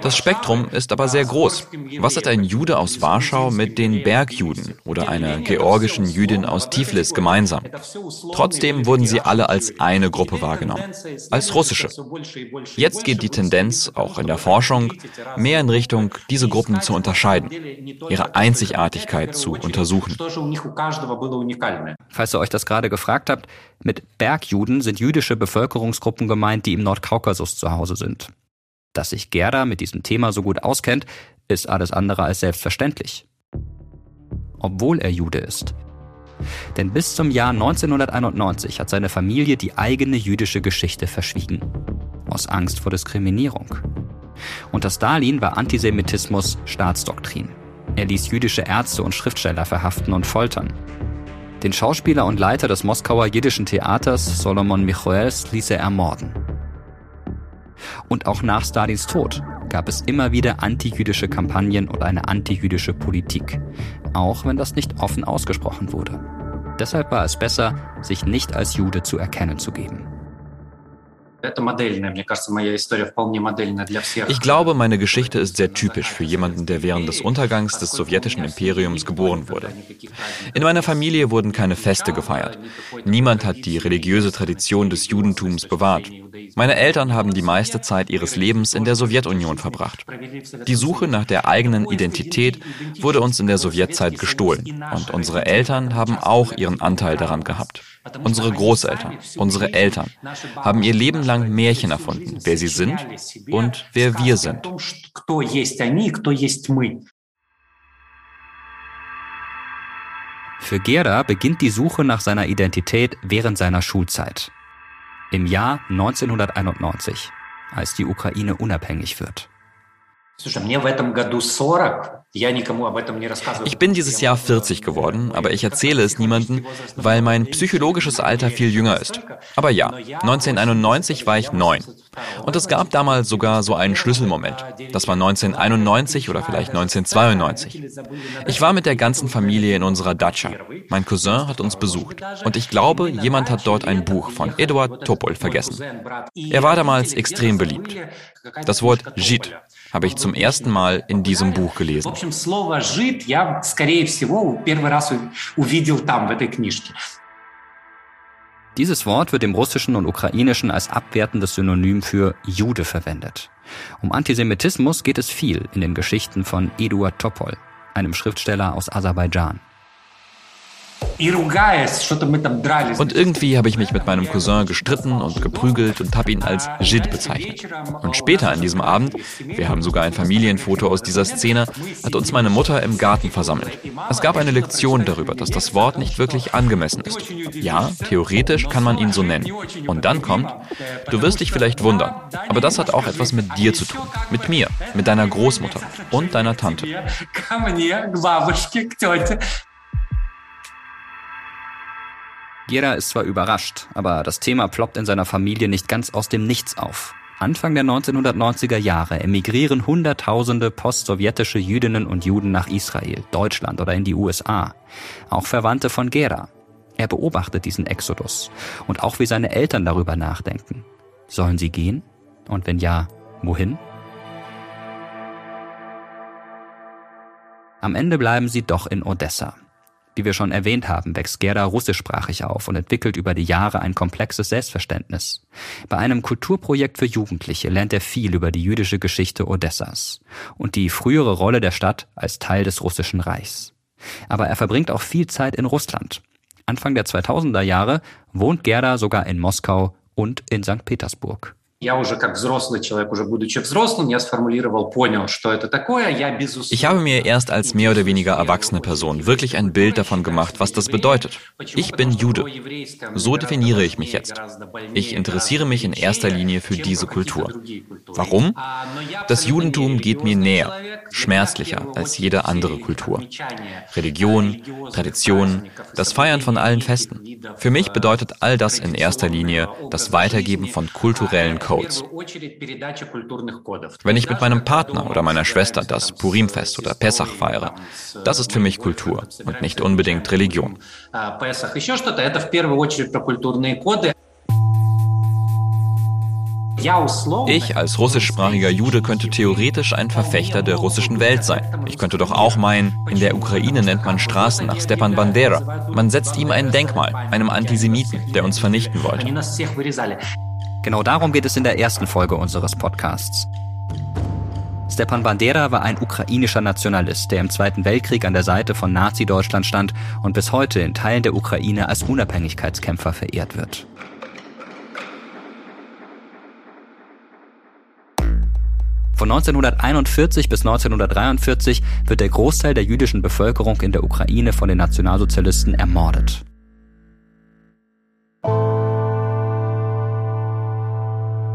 Das Spektrum ist aber sehr groß. Was hat ein Jude aus Warschau mit den Bergjuden oder einer georgischen Jüdin aus Tiflis gemeinsam? Trotzdem wurden sie alle als eine Gruppe wahrgenommen, als russische. Jetzt geht die Tendenz, auch in der Forschung, mehr in Richtung, diese Gruppen zu unterscheiden. Ihre Einzigartigkeit zu untersuchen. Falls ihr euch das gerade gefragt habt, mit Bergjuden sind jüdische Bevölkerungsgruppen gemeint, die im Nordkaukasus zu Hause sind. Dass sich Gerda mit diesem Thema so gut auskennt, ist alles andere als selbstverständlich. Obwohl er Jude ist. Denn bis zum Jahr 1991 hat seine Familie die eigene jüdische Geschichte verschwiegen. Aus Angst vor Diskriminierung. Unter Stalin war Antisemitismus Staatsdoktrin. Er ließ jüdische Ärzte und Schriftsteller verhaften und foltern. Den Schauspieler und Leiter des Moskauer jiddischen Theaters Solomon Michoels ließ er ermorden. Und auch nach Stalins Tod gab es immer wieder antijüdische Kampagnen und eine antijüdische Politik, auch wenn das nicht offen ausgesprochen wurde. Deshalb war es besser, sich nicht als Jude zu erkennen zu geben. Ich glaube, meine Geschichte ist sehr typisch für jemanden, der während des Untergangs des sowjetischen Imperiums geboren wurde. In meiner Familie wurden keine Feste gefeiert. Niemand hat die religiöse Tradition des Judentums bewahrt. Meine Eltern haben die meiste Zeit ihres Lebens in der Sowjetunion verbracht. Die Suche nach der eigenen Identität wurde uns in der Sowjetzeit gestohlen und unsere Eltern haben auch ihren Anteil daran gehabt. Unsere Großeltern, unsere Eltern haben ihr Leben lang Märchen erfunden, wer sie sind und wer wir sind. Für Gerda beginnt die Suche nach seiner Identität während seiner Schulzeit. Im Jahr 1991, als die Ukraine unabhängig wird. Ich bin dieses Jahr 40 geworden, aber ich erzähle es niemandem, weil mein psychologisches Alter viel jünger ist. Aber ja, 1991 war ich neun. Und es gab damals sogar so einen Schlüsselmoment. Das war 1991 oder vielleicht 1992. Ich war mit der ganzen Familie in unserer Datscha. Mein Cousin hat uns besucht. Und ich glaube, jemand hat dort ein Buch von Eduard Topol vergessen. Er war damals extrem beliebt. Das Wort Jid habe ich zum ersten Mal in diesem Buch gelesen. Dieses Wort wird im Russischen und Ukrainischen als abwertendes Synonym für Jude verwendet. Um Antisemitismus geht es viel in den Geschichten von Eduard Topol, einem Schriftsteller aus Aserbaidschan. Und irgendwie habe ich mich mit meinem Cousin gestritten und geprügelt und habe ihn als Jid bezeichnet. Und später an diesem Abend, wir haben sogar ein Familienfoto aus dieser Szene, hat uns meine Mutter im Garten versammelt. Es gab eine Lektion darüber, dass das Wort nicht wirklich angemessen ist. Ja, theoretisch kann man ihn so nennen. Und dann kommt, du wirst dich vielleicht wundern, aber das hat auch etwas mit dir zu tun. Mit mir, mit deiner Großmutter und deiner Tante. Jeder ist zwar überrascht, aber das Thema ploppt in seiner Familie nicht ganz aus dem Nichts auf. Anfang der 1990er Jahre emigrieren Hunderttausende postsowjetische Jüdinnen und Juden nach Israel, Deutschland oder in die USA. Auch Verwandte von Gera. Er beobachtet diesen Exodus und auch wie seine Eltern darüber nachdenken. Sollen sie gehen? Und wenn ja, wohin? Am Ende bleiben sie doch in Odessa. Wie wir schon erwähnt haben, wächst Gerda russischsprachig auf und entwickelt über die Jahre ein komplexes Selbstverständnis. Bei einem Kulturprojekt für Jugendliche lernt er viel über die jüdische Geschichte Odessas und die frühere Rolle der Stadt als Teil des russischen Reichs. Aber er verbringt auch viel Zeit in Russland. Anfang der 2000er Jahre wohnt Gerda sogar in Moskau und in St. Petersburg. Ich habe mir erst als mehr oder weniger erwachsene Person wirklich ein Bild davon gemacht, was das bedeutet. Ich bin Jude. So definiere ich mich jetzt. Ich interessiere mich in erster Linie für diese Kultur. Warum? Das Judentum geht mir näher, schmerzlicher als jede andere Kultur. Religion, Tradition, das Feiern von allen Festen. Für mich bedeutet all das in erster Linie das Weitergeben von kulturellen Codes. Wenn ich mit meinem Partner oder meiner Schwester das Purimfest oder Pessach feiere, das ist für mich Kultur und nicht unbedingt Religion. Ich als russischsprachiger Jude könnte theoretisch ein Verfechter der russischen Welt sein. Ich könnte doch auch meinen, in der Ukraine nennt man Straßen nach Stepan Bandera. Man setzt ihm ein Denkmal, einem Antisemiten, der uns vernichten wollte. Genau darum geht es in der ersten Folge unseres Podcasts. Stepan Bandera war ein ukrainischer Nationalist, der im Zweiten Weltkrieg an der Seite von Nazi-Deutschland stand und bis heute in Teilen der Ukraine als Unabhängigkeitskämpfer verehrt wird. Von 1941 bis 1943 wird der Großteil der jüdischen Bevölkerung in der Ukraine von den Nationalsozialisten ermordet.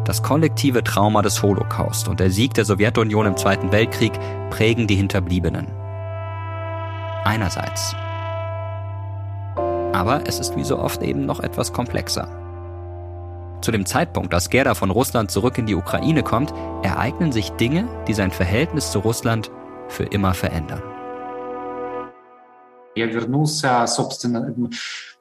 Das kollektive Trauma des Holocaust und der Sieg der Sowjetunion im Zweiten Weltkrieg prägen die Hinterbliebenen. Einerseits. Aber es ist wie so oft eben noch etwas komplexer. Zu dem Zeitpunkt, dass Gerda von Russland zurück in die Ukraine kommt, ereignen sich Dinge, die sein Verhältnis zu Russland für immer verändern.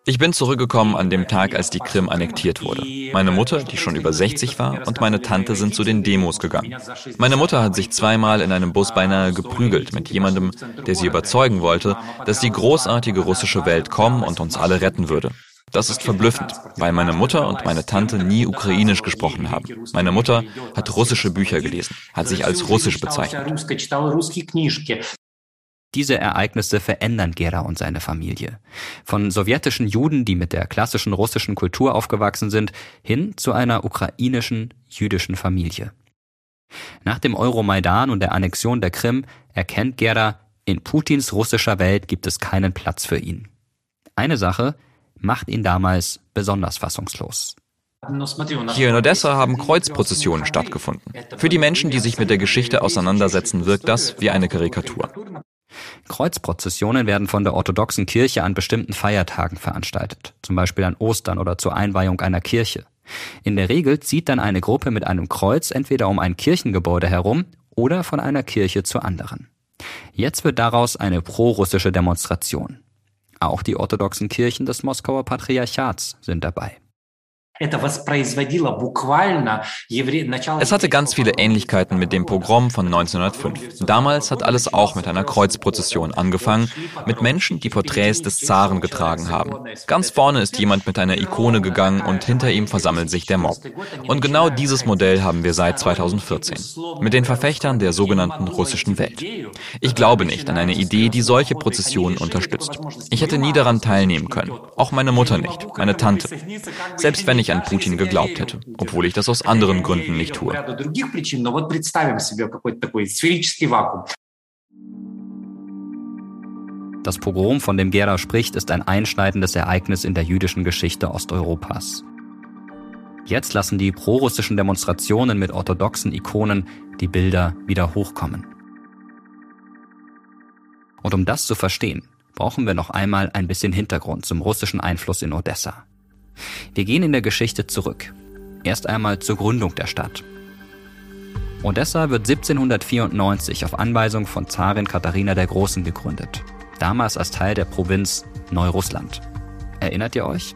Ich bin zurückgekommen an dem Tag, als die Krim annektiert wurde. Meine Mutter, die schon über 60 war, und meine Tante sind zu den Demos gegangen. Meine Mutter hat sich zweimal in einem Bus beinahe geprügelt mit jemandem, der sie überzeugen wollte, dass die großartige russische Welt kommen und uns alle retten würde. Das ist verblüffend, weil meine Mutter und meine Tante nie ukrainisch gesprochen haben. Meine Mutter hat russische Bücher gelesen, hat sich als russisch bezeichnet. Diese Ereignisse verändern Gera und seine Familie. Von sowjetischen Juden, die mit der klassischen russischen Kultur aufgewachsen sind, hin zu einer ukrainischen jüdischen Familie. Nach dem Euromaidan und der Annexion der Krim erkennt Gera, in Putins russischer Welt gibt es keinen Platz für ihn. Eine Sache, macht ihn damals besonders fassungslos. Hier in Odessa haben Kreuzprozessionen stattgefunden. Für die Menschen, die sich mit der Geschichte auseinandersetzen, wirkt das wie eine Karikatur. Kreuzprozessionen werden von der orthodoxen Kirche an bestimmten Feiertagen veranstaltet, zum Beispiel an Ostern oder zur Einweihung einer Kirche. In der Regel zieht dann eine Gruppe mit einem Kreuz entweder um ein Kirchengebäude herum oder von einer Kirche zur anderen. Jetzt wird daraus eine prorussische Demonstration. Auch die orthodoxen Kirchen des Moskauer Patriarchats sind dabei. Es hatte ganz viele Ähnlichkeiten mit dem Pogrom von 1905. Damals hat alles auch mit einer Kreuzprozession angefangen, mit Menschen, die Porträts des Zaren getragen haben. Ganz vorne ist jemand mit einer Ikone gegangen und hinter ihm versammelt sich der Mob. Und genau dieses Modell haben wir seit 2014. Mit den Verfechtern der sogenannten russischen Welt. Ich glaube nicht an eine Idee, die solche Prozessionen unterstützt. Ich hätte nie daran teilnehmen können. Auch meine Mutter nicht, meine Tante. Selbst wenn ich ich an Putin geglaubt hätte, obwohl ich das aus anderen Gründen nicht tue. Das Pogrom, von dem Gera spricht, ist ein einschneidendes Ereignis in der jüdischen Geschichte Osteuropas. Jetzt lassen die prorussischen Demonstrationen mit orthodoxen Ikonen die Bilder wieder hochkommen. Und um das zu verstehen, brauchen wir noch einmal ein bisschen Hintergrund zum russischen Einfluss in Odessa. Wir gehen in der Geschichte zurück. Erst einmal zur Gründung der Stadt. Odessa wird 1794 auf Anweisung von Zarin Katharina der Großen gegründet, damals als Teil der Provinz Neurussland. Erinnert ihr euch?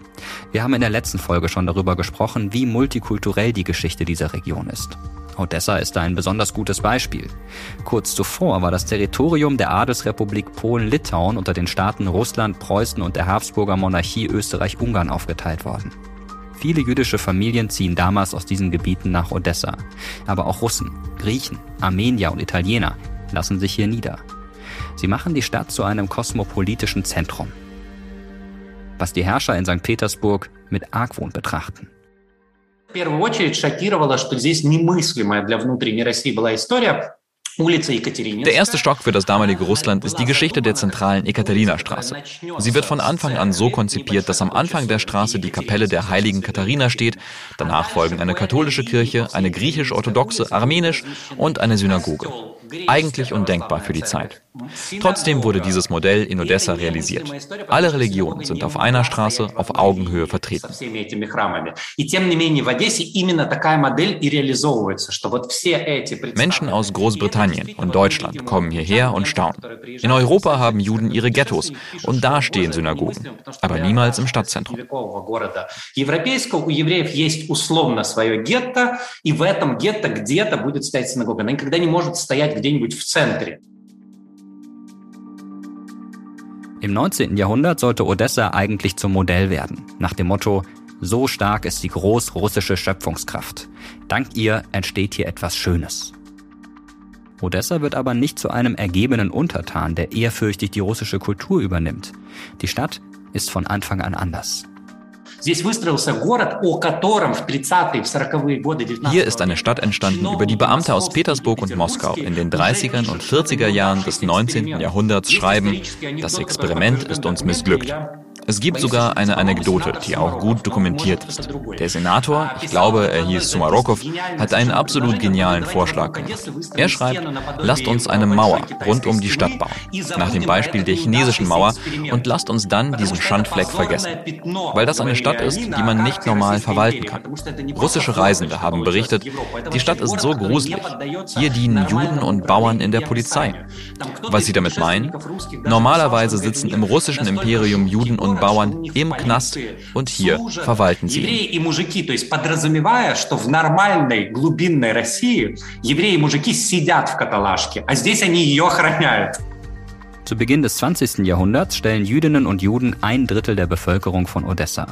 Wir haben in der letzten Folge schon darüber gesprochen, wie multikulturell die Geschichte dieser Region ist. Odessa ist da ein besonders gutes Beispiel. Kurz zuvor war das Territorium der Adelsrepublik Polen-Litauen unter den Staaten Russland, Preußen und der Habsburger Monarchie Österreich-Ungarn aufgeteilt worden. Viele jüdische Familien ziehen damals aus diesen Gebieten nach Odessa. Aber auch Russen, Griechen, Armenier und Italiener lassen sich hier nieder. Sie machen die Stadt zu einem kosmopolitischen Zentrum. Was die Herrscher in St. Petersburg mit Argwohn betrachten В первую очередь шокировало, что здесь немыслимая для внутренней России была история Der erste Stock für das damalige Russland ist die Geschichte der zentralen Ekaterina-Straße. Sie wird von Anfang an so konzipiert, dass am Anfang der Straße die Kapelle der heiligen Katharina steht, danach folgen eine katholische Kirche, eine griechisch-orthodoxe, armenisch und eine Synagoge. Eigentlich undenkbar für die Zeit. Trotzdem wurde dieses Modell in Odessa realisiert. Alle Religionen sind auf einer Straße auf Augenhöhe vertreten. Menschen aus Großbritannien und Deutschland kommen hierher und staunen. In Europa haben Juden ihre Ghettos und da stehen Synagogen, aber niemals im Stadtzentrum. и в этом гетто где-то будет стоять синагога. Она никогда не может стоять где-нибудь в центре. Im 19. Jahrhundert sollte Odessa eigentlich zum Modell werden, nach dem Motto, so stark ist die großrussische Schöpfungskraft. Dank ihr entsteht hier etwas Schönes. Odessa wird aber nicht zu einem ergebenen Untertan, der ehrfürchtig die russische Kultur übernimmt. Die Stadt ist von Anfang an anders. Hier ist eine Stadt entstanden, über die Beamte aus Petersburg und Moskau in den 30er und 40er Jahren des 19. Jahrhunderts schreiben, das Experiment ist uns missglückt. Es gibt sogar eine Anekdote, die auch gut dokumentiert ist. Der Senator, ich glaube, er hieß Sumarokov, hat einen absolut genialen Vorschlag gemacht. Er schreibt, lasst uns eine Mauer rund um die Stadt bauen, nach dem Beispiel der chinesischen Mauer, und lasst uns dann diesen Schandfleck vergessen. Weil das eine Stadt ist, die man nicht normal verwalten kann. Russische Reisende haben berichtet, die Stadt ist so gruselig. Hier dienen Juden und Bauern in der Polizei. Was sie damit meinen? Normalerweise sitzen im russischen Imperium Juden und Bauern im Knast und hier verwalten sie ihn. Zu Beginn des 20. Jahrhunderts stellen Jüdinnen und Juden ein Drittel der Bevölkerung von Odessa.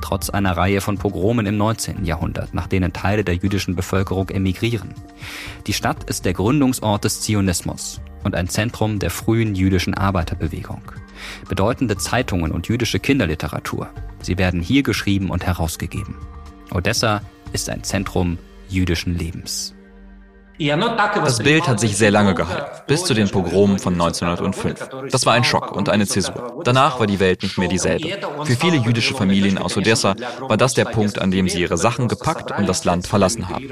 Trotz einer Reihe von Pogromen im 19. Jahrhundert, nach denen Teile der jüdischen Bevölkerung emigrieren. Die Stadt ist der Gründungsort des Zionismus und ein Zentrum der frühen jüdischen Arbeiterbewegung bedeutende Zeitungen und jüdische Kinderliteratur. Sie werden hier geschrieben und herausgegeben. Odessa ist ein Zentrum jüdischen Lebens. Das Bild hat sich sehr lange gehalten, bis zu den Pogromen von 1905. Das war ein Schock und eine Zäsur. Danach war die Welt nicht mehr dieselbe. Für viele jüdische Familien aus Odessa war das der Punkt, an dem sie ihre Sachen gepackt und das Land verlassen haben.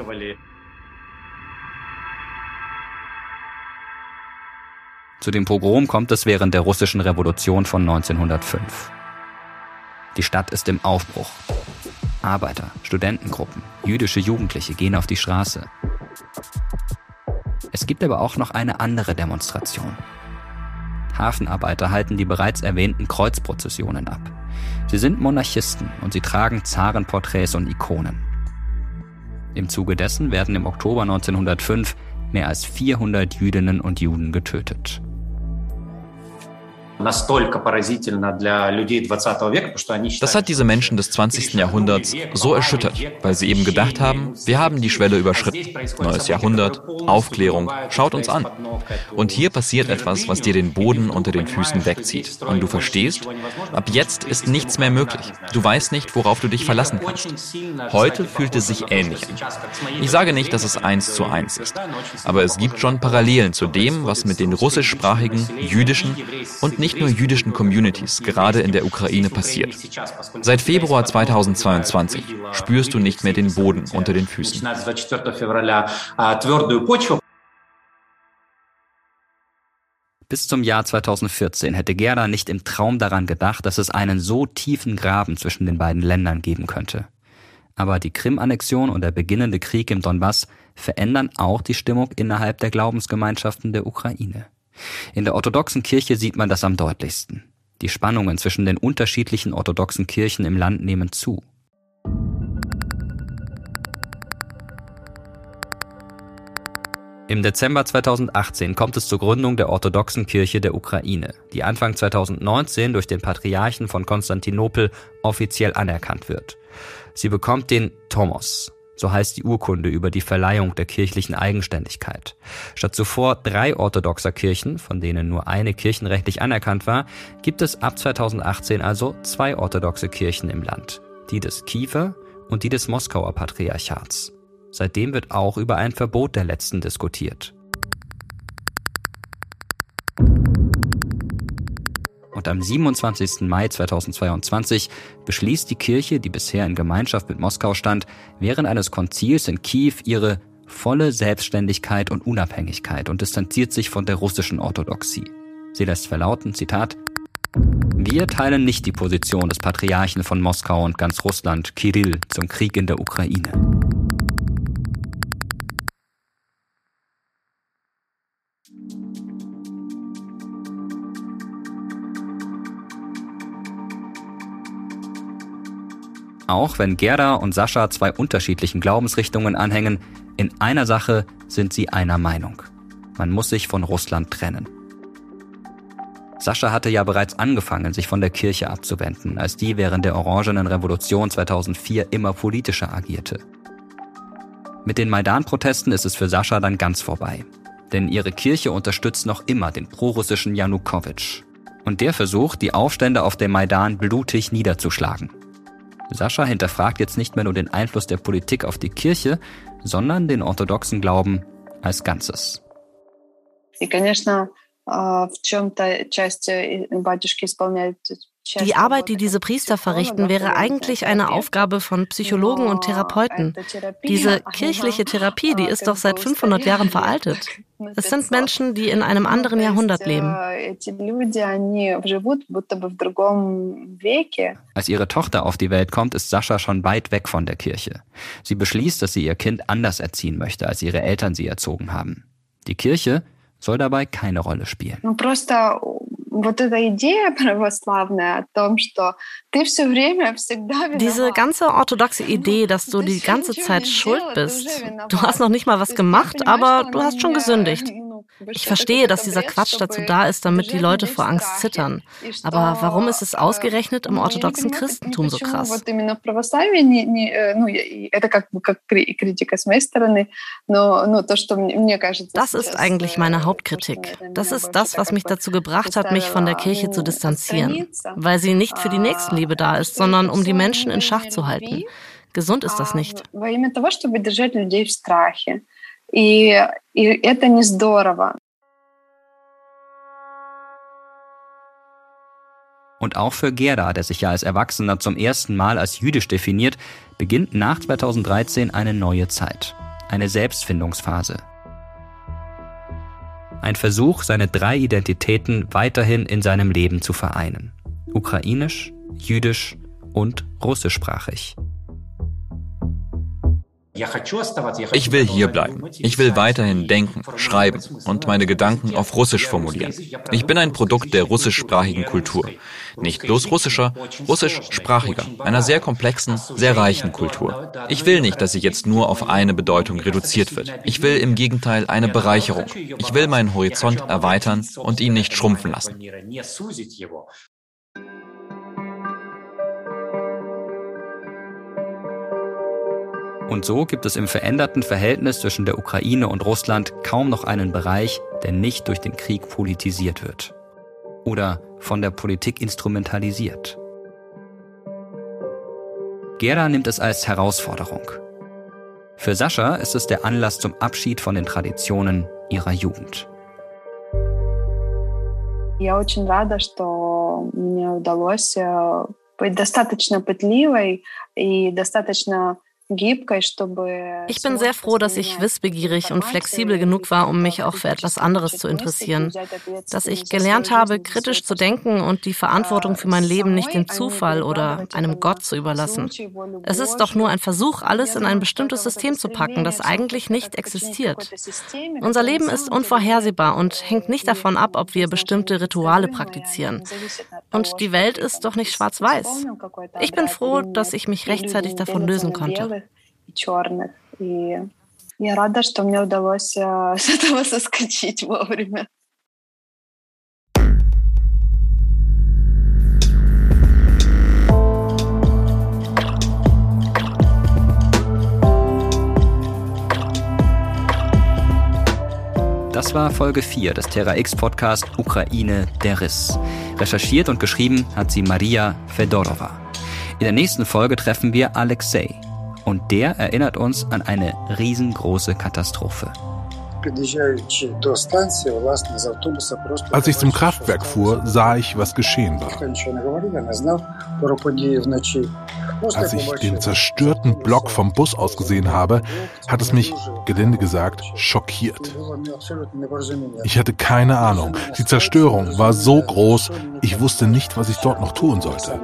Zu dem Pogrom kommt es während der russischen Revolution von 1905. Die Stadt ist im Aufbruch. Arbeiter, Studentengruppen, jüdische Jugendliche gehen auf die Straße. Es gibt aber auch noch eine andere Demonstration. Hafenarbeiter halten die bereits erwähnten Kreuzprozessionen ab. Sie sind Monarchisten und sie tragen Zarenporträts und Ikonen. Im Zuge dessen werden im Oktober 1905 mehr als 400 Jüdinnen und Juden getötet. Das hat diese Menschen des 20. Jahrhunderts so erschüttert, weil sie eben gedacht haben, wir haben die Schwelle überschritten. Neues Jahrhundert, Aufklärung, schaut uns an. Und hier passiert etwas, was dir den Boden unter den Füßen wegzieht. Und du verstehst, ab jetzt ist nichts mehr möglich. Du weißt nicht, worauf du dich verlassen kannst. Heute fühlt es sich ähnlich an. Ich sage nicht, dass es eins zu eins ist, aber es gibt schon Parallelen zu dem, was mit den russischsprachigen, jüdischen und nicht nur jüdischen Communities gerade in der Ukraine passiert. Seit Februar 2022 spürst du nicht mehr den Boden unter den Füßen. Bis zum Jahr 2014 hätte Gerda nicht im Traum daran gedacht, dass es einen so tiefen Graben zwischen den beiden Ländern geben könnte. Aber die Krim-Annexion und der beginnende Krieg im Donbass verändern auch die Stimmung innerhalb der Glaubensgemeinschaften der Ukraine. In der orthodoxen Kirche sieht man das am deutlichsten. Die Spannungen zwischen den unterschiedlichen orthodoxen Kirchen im Land nehmen zu. Im Dezember 2018 kommt es zur Gründung der orthodoxen Kirche der Ukraine, die Anfang 2019 durch den Patriarchen von Konstantinopel offiziell anerkannt wird. Sie bekommt den Tomos, so heißt die Urkunde über die Verleihung der kirchlichen Eigenständigkeit. Statt zuvor drei orthodoxer Kirchen, von denen nur eine kirchenrechtlich anerkannt war, gibt es ab 2018 also zwei orthodoxe Kirchen im Land, die des Kiewer und die des Moskauer Patriarchats. Seitdem wird auch über ein Verbot der letzten diskutiert. Und am 27. Mai 2022 beschließt die Kirche, die bisher in Gemeinschaft mit Moskau stand, während eines Konzils in Kiew ihre volle Selbstständigkeit und Unabhängigkeit und distanziert sich von der russischen Orthodoxie. Sie lässt verlauten, Zitat, wir teilen nicht die Position des Patriarchen von Moskau und ganz Russland, Kirill, zum Krieg in der Ukraine. Auch wenn Gerda und Sascha zwei unterschiedlichen Glaubensrichtungen anhängen, in einer Sache sind sie einer Meinung. Man muss sich von Russland trennen. Sascha hatte ja bereits angefangen, sich von der Kirche abzuwenden, als die während der Orangenen Revolution 2004 immer politischer agierte. Mit den Maidan-Protesten ist es für Sascha dann ganz vorbei. Denn ihre Kirche unterstützt noch immer den prorussischen Janukowitsch. Und der versucht, die Aufstände auf dem Maidan blutig niederzuschlagen. Sascha hinterfragt jetzt nicht mehr nur den Einfluss der Politik auf die Kirche, sondern den orthodoxen Glauben als Ganzes. Die Arbeit, die diese Priester verrichten, wäre eigentlich eine Aufgabe von Psychologen und Therapeuten. Diese kirchliche Therapie, die ist doch seit 500 Jahren veraltet. Es sind Menschen, die in einem anderen Jahrhundert leben. Als ihre Tochter auf die Welt kommt, ist Sascha schon weit weg von der Kirche. Sie beschließt, dass sie ihr Kind anders erziehen möchte, als ihre Eltern sie erzogen haben. Die Kirche soll dabei keine Rolle spielen. Diese ganze orthodoxe Idee, dass du die ganze Zeit schuld bist. Du hast noch nicht mal was gemacht, aber du hast schon gesündigt. Ich verstehe, dass dieser Quatsch dazu da ist, damit die Leute vor Angst zittern. Aber warum ist es ausgerechnet im orthodoxen Christentum so krass? Das ist eigentlich meine Hauptkritik. Das ist das, was mich dazu gebracht hat, mich von der Kirche zu distanzieren. Weil sie nicht für die Nächstenliebe da ist, sondern um die Menschen in Schach zu halten. Gesund ist das nicht. И, и это не здорово. Und auch für Gerda, der sich ja als Erwachsener zum ersten Mal als jüdisch definiert, beginnt nach 2013 eine neue Zeit. Eine Selbstfindungsphase. Ein Versuch, seine drei Identitäten weiterhin in seinem Leben zu vereinen. Ukrainisch, jüdisch und russischsprachig. Ich will hier bleiben. Ich will weiterhin denken, schreiben und meine Gedanken auf Russisch formulieren. Ich bin ein Produkt der russischsprachigen Kultur. Nicht bloß russischer, russischsprachiger, einer sehr komplexen, sehr reichen Kultur. Ich will nicht, dass sie jetzt nur auf eine Bedeutung reduziert wird. Ich will im Gegenteil eine Bereicherung. Ich will meinen Horizont erweitern und ihn nicht schrumpfen lassen. Und so gibt es im veränderten Verhältnis zwischen der Ukraine und Russland kaum noch einen Bereich, der nicht durch den Krieg politisiert wird. Oder von der Politik instrumentalisiert. Gera nimmt es als Herausforderung. Für Sascha ist es der Anlass zum Abschied von den Traditionen ihrer Jugend. Я очень рада, что мне удалось э, быть достаточно пытливой и достаточно ich bin sehr froh, dass ich wissbegierig und flexibel genug war, um mich auch für etwas anderes zu interessieren. Dass ich gelernt habe, kritisch zu denken und die Verantwortung für mein Leben nicht dem Zufall oder einem Gott zu überlassen. Es ist doch nur ein Versuch, alles in ein bestimmtes System zu packen, das eigentlich nicht existiert. Unser Leben ist unvorhersehbar und hängt nicht davon ab, ob wir bestimmte Rituale praktizieren. Und die Welt ist doch nicht schwarz-weiß. Ich bin froh, dass ich mich rechtzeitig davon lösen konnte черных. И я рада, что мне удалось с этого соскочить вовремя. Das war Folge 4 des Terra X Podcast Ukraine der Riss. Recherchiert und geschrieben hat sie Maria Fedorova. In der nächsten Folge treffen wir Alexei, und der erinnert uns an eine riesengroße Katastrophe. Als ich zum Kraftwerk fuhr, sah ich, was geschehen war. Als ich den zerstörten Block vom Bus aus gesehen habe, hat es mich, gelinde gesagt, schockiert. Ich hatte keine Ahnung. Die Zerstörung war so groß, ich wusste nicht, was ich dort noch tun sollte.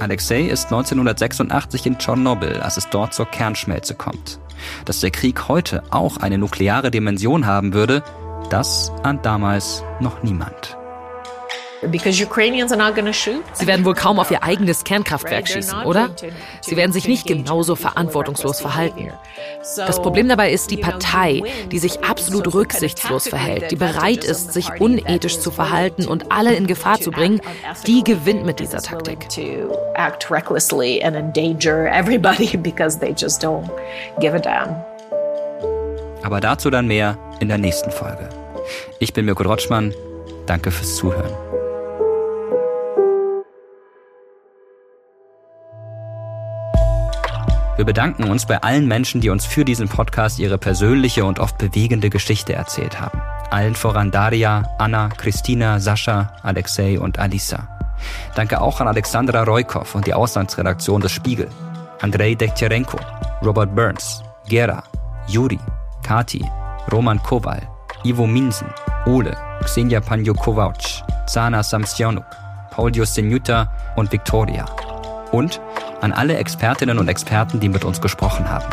Alexei ist 1986 in Tschernobyl, als es dort zur Kernschmelze kommt. Dass der Krieg heute auch eine nukleare Dimension haben würde, das ahnt damals noch niemand. Sie werden wohl kaum auf ihr eigenes Kernkraftwerk schießen, oder? Sie werden sich nicht genauso verantwortungslos verhalten. Das Problem dabei ist die Partei, die sich absolut rücksichtslos verhält, die bereit ist, sich unethisch zu verhalten und alle in Gefahr zu bringen, die gewinnt mit dieser Taktik. Aber dazu dann mehr in der nächsten Folge. Ich bin Mirko Rotschmann. Danke fürs Zuhören. Wir bedanken uns bei allen Menschen, die uns für diesen Podcast ihre persönliche und oft bewegende Geschichte erzählt haben. Allen voran Daria, Anna, Christina, Sascha, Alexei und Alisa. Danke auch an Alexandra Roykov und die Auslandsredaktion des Spiegel, Andrei Dektyarenko, Robert Burns, Gera, Juri, Kati, Roman Kowal, Ivo Minsen, Ole, Xenia Panjo-Kovac, Zana Samsionuk, Paul Josenuta und Victoria. Und an alle Expertinnen und Experten, die mit uns gesprochen haben.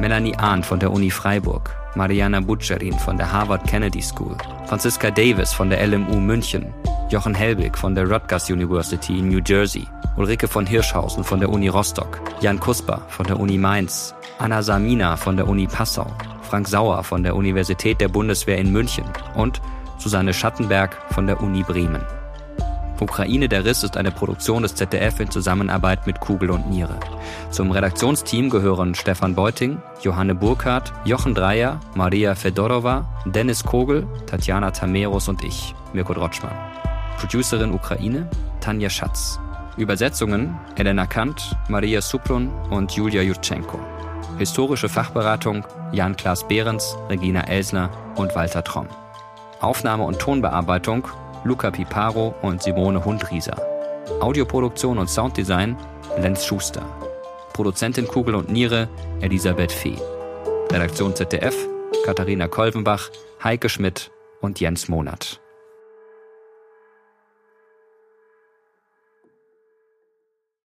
Melanie Ahn von der Uni Freiburg, Mariana Butcherin von der Harvard Kennedy School, Franziska Davis von der LMU München, Jochen Helbig von der Rutgers University in New Jersey, Ulrike von Hirschhausen von der Uni Rostock, Jan Kusper von der Uni Mainz, Anna Samina von der Uni Passau, Frank Sauer von der Universität der Bundeswehr in München und Susanne Schattenberg von der Uni Bremen. Ukraine der Riss ist eine Produktion des ZDF in Zusammenarbeit mit Kugel und Niere. Zum Redaktionsteam gehören Stefan Beuting, Johanne Burkhardt, Jochen Dreier, Maria Fedorova, Dennis Kogel, Tatjana Tameros und ich, Mirko Drotschmann. Producerin Ukraine, Tanja Schatz. Übersetzungen Elena Kant, Maria Suprun und Julia Jutschenko. Historische Fachberatung Jan-Klaas Behrens, Regina Elsner und Walter Tromm. Aufnahme und Tonbearbeitung Luca Piparo und Simone Hundrieser. Audioproduktion und Sounddesign Lenz Schuster. Produzentin Kugel und Niere Elisabeth Fee. Redaktion ZDF Katharina Kolvenbach, Heike Schmidt und Jens Monat.